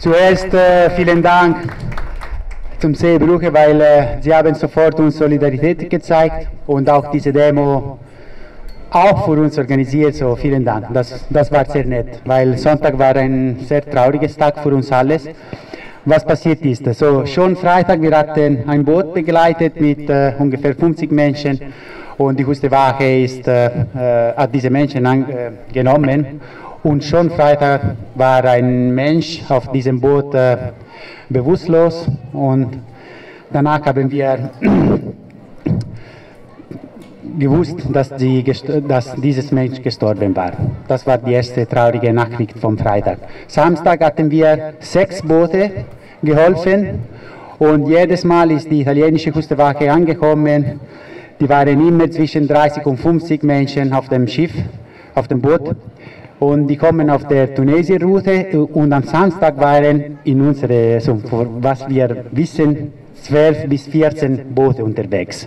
Zuerst äh, vielen Dank zum Seebruche, weil äh, Sie haben sofort uns Solidarität gezeigt und auch diese Demo auch für uns organisiert. So vielen Dank. Das, das war sehr nett, weil Sonntag war ein sehr trauriges Tag für uns alles. Was passiert ist, also schon Freitag, wir hatten ein Boot begleitet mit äh, ungefähr 50 Menschen und die Küstenwache ist, äh, äh, hat diese Menschen angenommen und schon Freitag war ein Mensch auf diesem Boot äh, bewusstlos und danach haben wir gewusst, dass, die, dass, dieses Mensch gestorben war. Das war die erste traurige Nachricht vom Freitag. Samstag hatten wir sechs Boote geholfen und jedes Mal ist die italienische Küstenwache angekommen. Die waren immer zwischen 30 und 50 Menschen auf dem Schiff, auf dem Boot und die kommen auf der Tunesien-Route und am Samstag waren in unsere, so, was wir wissen, 12 bis 14 Boote unterwegs.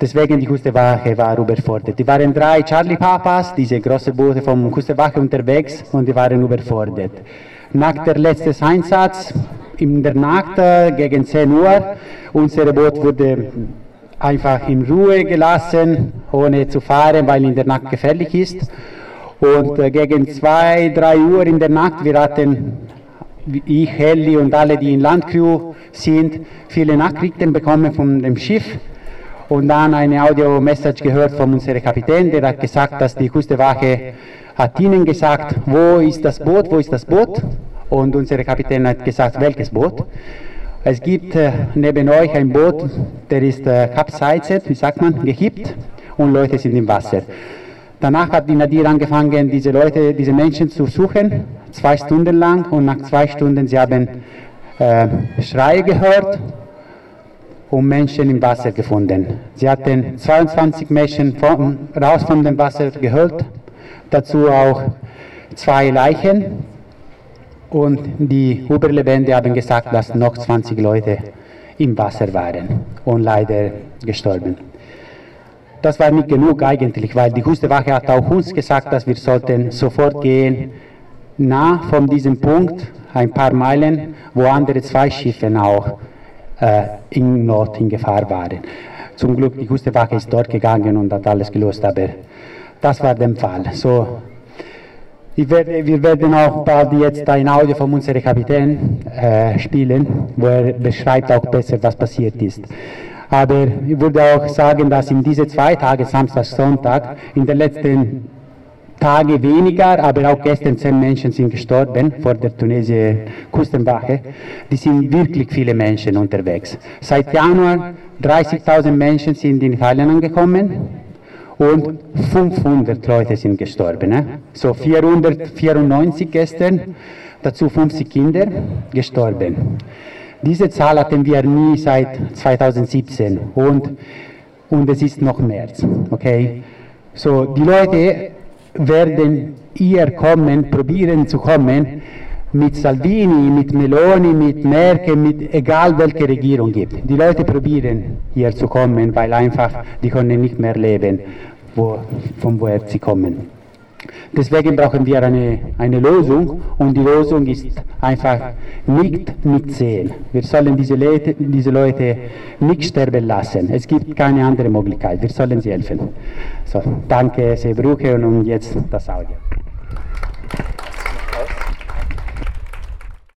Deswegen die Küstenwache war überfordert. Die waren drei Charlie Papas, diese großen Boote vom Küstenwache unterwegs und die waren überfordert. Nach der letzten Einsatz in der Nacht äh, gegen 10 Uhr, unser Boot wurde einfach in Ruhe gelassen, ohne zu fahren, weil in der Nacht gefährlich ist. Und äh, gegen 2, 3 Uhr in der Nacht, wir hatten, ich, Helly und alle, die in Landcrew sind, viele Nachrichten bekommen von dem Schiff und dann eine Audio-Message gehört von unserem Kapitän, der hat gesagt, dass die Küstenwache hat ihnen gesagt, wo ist das Boot, wo ist das Boot? Und unser Kapitän hat gesagt, welches Boot? Es gibt äh, neben euch ein Boot, der ist äh, capsized, wie sagt man, gekippt und Leute sind im Wasser. Danach hat die Nadir angefangen, diese Leute, diese Menschen zu suchen, zwei Stunden lang. Und nach zwei Stunden, sie haben äh, Schreie gehört und Menschen im Wasser gefunden. Sie hatten 22 Menschen von, raus von dem Wasser geholt, dazu auch zwei Leichen. Und die Überlebenden haben gesagt, dass noch 20 Leute im Wasser waren und leider gestorben das war nicht genug eigentlich, weil die Küstenwache hat auch uns gesagt, dass wir sollten sofort gehen nah von diesem Punkt, ein paar Meilen, wo andere zwei Schiffe auch äh, in Not in Gefahr waren. Zum Glück, die Küstenwache ist dort gegangen und hat alles gelöst, aber das war der Fall. So, werde, wir werden auch bald jetzt ein Audio von unserem Kapitän äh, spielen, wo er beschreibt auch besser, was passiert ist. Aber ich würde auch sagen, dass in diese zwei Tage, Samstag, Sonntag, in den letzten Tagen weniger, aber auch gestern zehn Menschen sind gestorben vor der tunesischen Küstenwache. Die sind wirklich viele Menschen unterwegs. Seit Januar 30.000 Menschen sind in Italien angekommen und 500 Leute sind gestorben. Ne? So 494 gestern, dazu 50 Kinder gestorben. Diese Zahl hatten wir nie seit 2017 und, und es ist noch März. Okay? So, die Leute werden hier kommen, probieren zu kommen, mit Salvini, mit Meloni, mit Merkel, mit egal welche Regierung gibt. Die Leute probieren hier zu kommen, weil einfach die können nicht mehr leben, wo, von woher sie kommen. Deswegen brauchen wir eine, eine Lösung und die Lösung ist einfach nicht mitsehen. Wir sollen diese Leute, diese Leute nicht sterben lassen. Es gibt keine andere Möglichkeit. Wir sollen sie helfen. So, danke, Sebruche und jetzt das Audio.